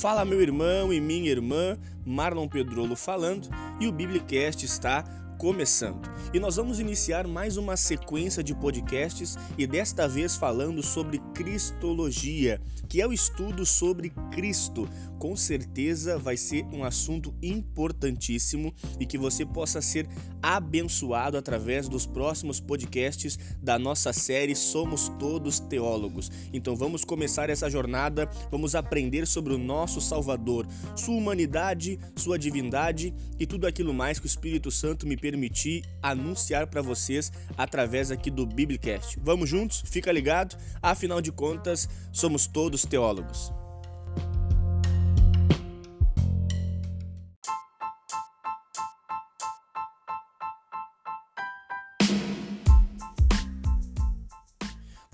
Fala meu irmão e minha irmã, Marlon Pedrolo falando, e o Biblicast está começando. E nós vamos iniciar mais uma sequência de podcasts e desta vez falando sobre Cristologia, que é o estudo sobre Cristo. Com certeza vai ser um assunto importantíssimo e que você possa ser abençoado através dos próximos podcasts da nossa série Somos Todos Teólogos. Então vamos começar essa jornada, vamos aprender sobre o nosso Salvador, sua humanidade, sua divindade e tudo aquilo mais que o Espírito Santo me permitir anunciar para vocês através aqui do Biblicast. Vamos juntos? Fica ligado? Afinal de contas, somos todos teólogos.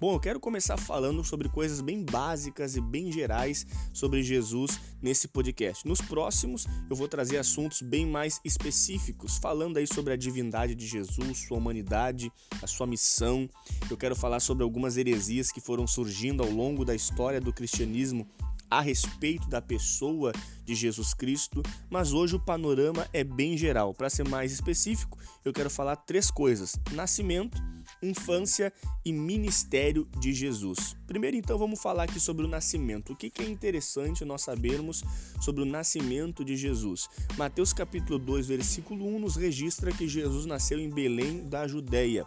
Bom, eu quero começar falando sobre coisas bem básicas e bem gerais sobre Jesus nesse podcast. Nos próximos, eu vou trazer assuntos bem mais específicos, falando aí sobre a divindade de Jesus, sua humanidade, a sua missão. Eu quero falar sobre algumas heresias que foram surgindo ao longo da história do cristianismo a respeito da pessoa de Jesus Cristo, mas hoje o panorama é bem geral. Para ser mais específico, eu quero falar três coisas: nascimento, infância e ministério de Jesus. Primeiro, então, vamos falar aqui sobre o nascimento. O que é interessante nós sabermos sobre o nascimento de Jesus? Mateus capítulo 2, versículo 1 nos registra que Jesus nasceu em Belém da Judéia.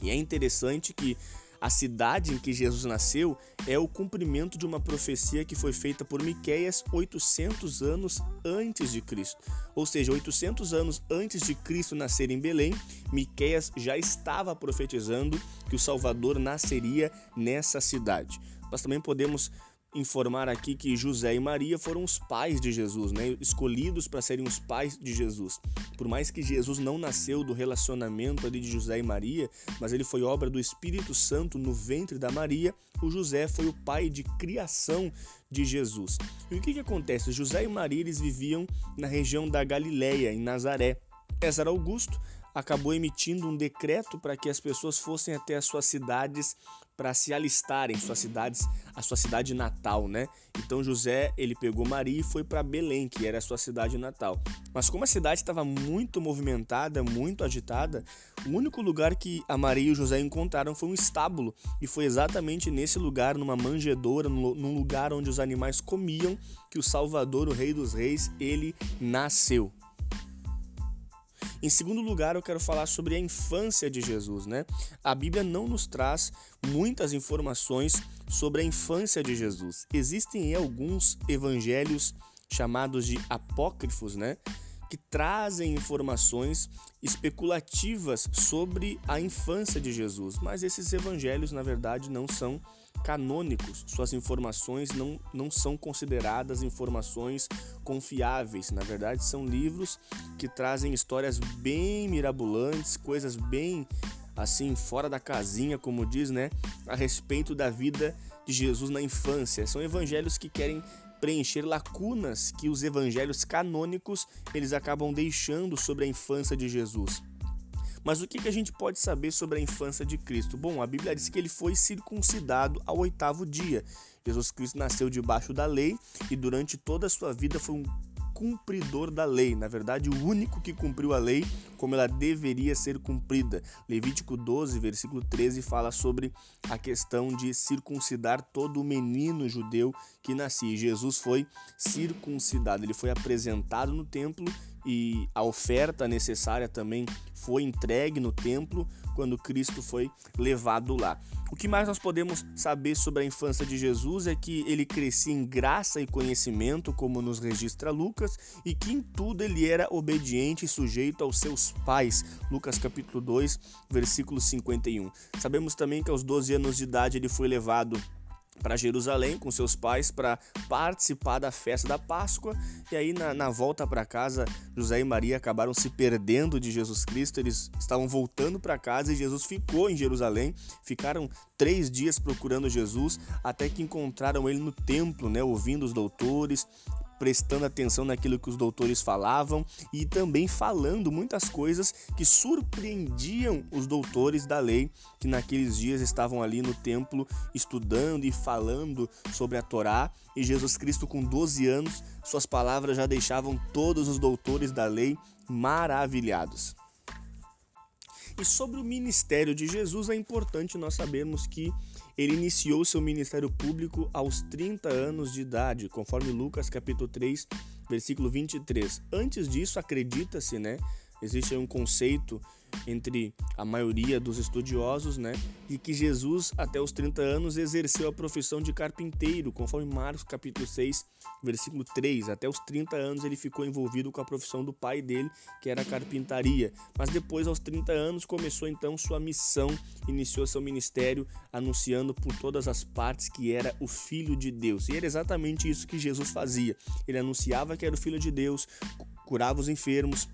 E é interessante que a cidade em que Jesus nasceu é o cumprimento de uma profecia que foi feita por Miqueias 800 anos antes de Cristo. Ou seja, 800 anos antes de Cristo nascer em Belém, Miqueias já estava profetizando que o Salvador nasceria nessa cidade. Nós também podemos informar aqui que José e Maria foram os pais de Jesus, né? escolhidos para serem os pais de Jesus. Por mais que Jesus não nasceu do relacionamento ali de José e Maria, mas ele foi obra do Espírito Santo no ventre da Maria, o José foi o pai de criação de Jesus. E o que, que acontece? José e Maria eles viviam na região da Galileia, em Nazaré. César Augusto acabou emitindo um decreto para que as pessoas fossem até as suas cidades para se alistarem, suas cidades, a sua cidade natal, né? Então José, ele pegou Maria e foi para Belém, que era a sua cidade natal. Mas como a cidade estava muito movimentada, muito agitada, o único lugar que a Maria e o José encontraram foi um estábulo, e foi exatamente nesse lugar, numa manjedoura, num lugar onde os animais comiam, que o Salvador, o Rei dos Reis, ele nasceu. Em segundo lugar, eu quero falar sobre a infância de Jesus, né? A Bíblia não nos traz muitas informações sobre a infância de Jesus. Existem alguns evangelhos chamados de apócrifos, né? Que trazem informações especulativas sobre a infância de Jesus, mas esses evangelhos, na verdade, não são canônicos, suas informações não, não são consideradas informações confiáveis. Na verdade, são livros que trazem histórias bem mirabolantes, coisas bem assim fora da casinha, como diz, né, a respeito da vida de Jesus na infância. São evangelhos que querem preencher lacunas que os evangelhos canônicos eles acabam deixando sobre a infância de Jesus. Mas o que, a gente pode saber sobre a infância de Cristo? Bom, a Bíblia diz que ele foi circuncidado ao oitavo dia. Jesus Cristo nasceu debaixo da lei e durante toda a sua vida foi um cumpridor da lei, na verdade, o único que cumpriu a lei como ela deveria ser cumprida. Levítico 12, versículo 13 fala sobre a questão de circuncidar todo o menino judeu que nascia. Jesus foi circuncidado, ele foi apresentado no templo e a oferta necessária também foi entregue no templo quando Cristo foi levado lá. O que mais nós podemos saber sobre a infância de Jesus é que ele crescia em graça e conhecimento, como nos registra Lucas, e que em tudo ele era obediente e sujeito aos seus pais. Lucas capítulo 2, versículo 51. Sabemos também que aos 12 anos de idade ele foi levado para Jerusalém com seus pais para participar da festa da Páscoa. E aí, na, na volta para casa, José e Maria acabaram se perdendo de Jesus Cristo. Eles estavam voltando para casa e Jesus ficou em Jerusalém. Ficaram três dias procurando Jesus até que encontraram ele no templo, né, ouvindo os doutores, prestando atenção naquilo que os doutores falavam e também falando muitas coisas que surpreendiam os doutores da lei, que naqueles dias estavam ali no templo estudando e falando sobre a Torá. E Jesus Cristo, com 12 anos, suas palavras já deixavam todos os doutores da lei maravilhados. E sobre o ministério de Jesus, é importante nós sabermos que ele iniciou seu ministério público aos 30 anos de idade, conforme Lucas capítulo 3, versículo 23. Antes disso, acredita-se, né? Existe um conceito entre a maioria dos estudiosos, né, de que Jesus até os 30 anos exerceu a profissão de carpinteiro, conforme Marcos capítulo 6, versículo 3. Até os 30 anos ele ficou envolvido com a profissão do pai dele, que era a carpintaria. Mas depois aos 30 anos começou então sua missão, iniciou seu ministério anunciando por todas as partes que era o filho de Deus. E era exatamente isso que Jesus fazia. Ele anunciava que era o filho de Deus, curava os enfermos,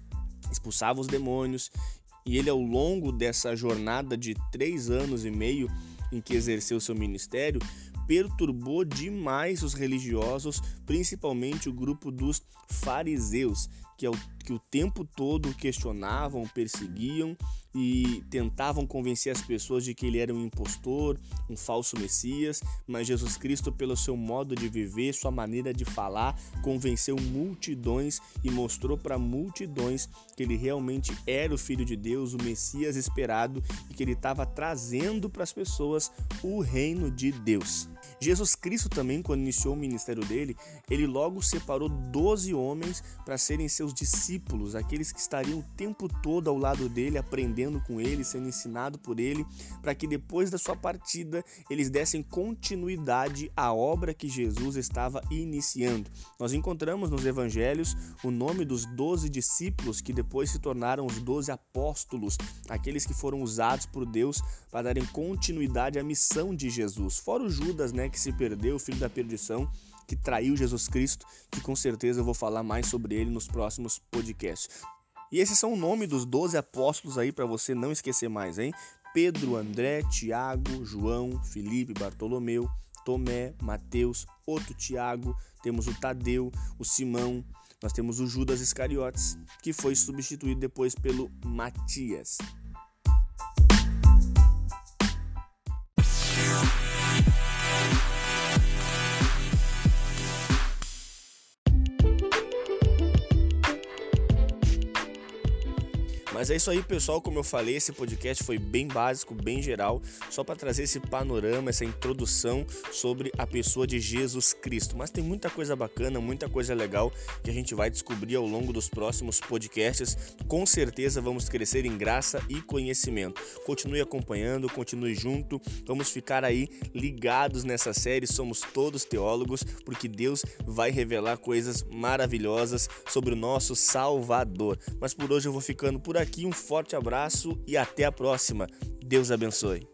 expulsava os demônios. E ele, ao longo dessa jornada de três anos e meio em que exerceu seu ministério, perturbou demais os religiosos, principalmente o grupo dos fariseus, que, é o, que o tempo todo questionavam, perseguiam e tentavam convencer as pessoas de que ele era um impostor, um falso Messias, mas Jesus Cristo, pelo seu modo de viver, sua maneira de falar, convenceu multidões e mostrou para multidões que ele realmente era o Filho de Deus, o Messias esperado e que ele estava trazendo para as pessoas o reino de Deus. Jesus Cristo também, quando iniciou o ministério dele, ele logo separou 12 homens para serem seus discípulos, aqueles que estariam o tempo todo ao lado dele, aprendendo com ele, sendo ensinado por ele, para que depois da sua partida eles dessem continuidade à obra que Jesus estava iniciando. Nós encontramos nos evangelhos o nome dos 12 discípulos que depois se tornaram os 12 apóstolos, aqueles que foram usados por Deus para darem continuidade à missão de Jesus. Fora o Judas, né, que se perdeu, o filho da perdição, que traiu Jesus Cristo, que com certeza eu vou falar mais sobre ele nos próximos podcasts. E esses são o nome dos 12 apóstolos aí para você não esquecer mais, hein? Pedro, André, Tiago, João, Felipe, Bartolomeu, Tomé, Mateus, outro Tiago, temos o Tadeu, o Simão, nós temos o Judas Iscariotes, que foi substituído depois pelo Matias. Mas é isso aí, pessoal. Como eu falei, esse podcast foi bem básico, bem geral, só para trazer esse panorama, essa introdução sobre a pessoa de Jesus Cristo. Mas tem muita coisa bacana, muita coisa legal que a gente vai descobrir ao longo dos próximos podcasts. Com certeza vamos crescer em graça e conhecimento. Continue acompanhando, continue junto. Vamos ficar aí ligados nessa série. Somos todos teólogos, porque Deus vai revelar coisas maravilhosas sobre o nosso Salvador. Mas por hoje eu vou ficando por aqui aqui, um forte abraço e até a próxima. Deus abençoe.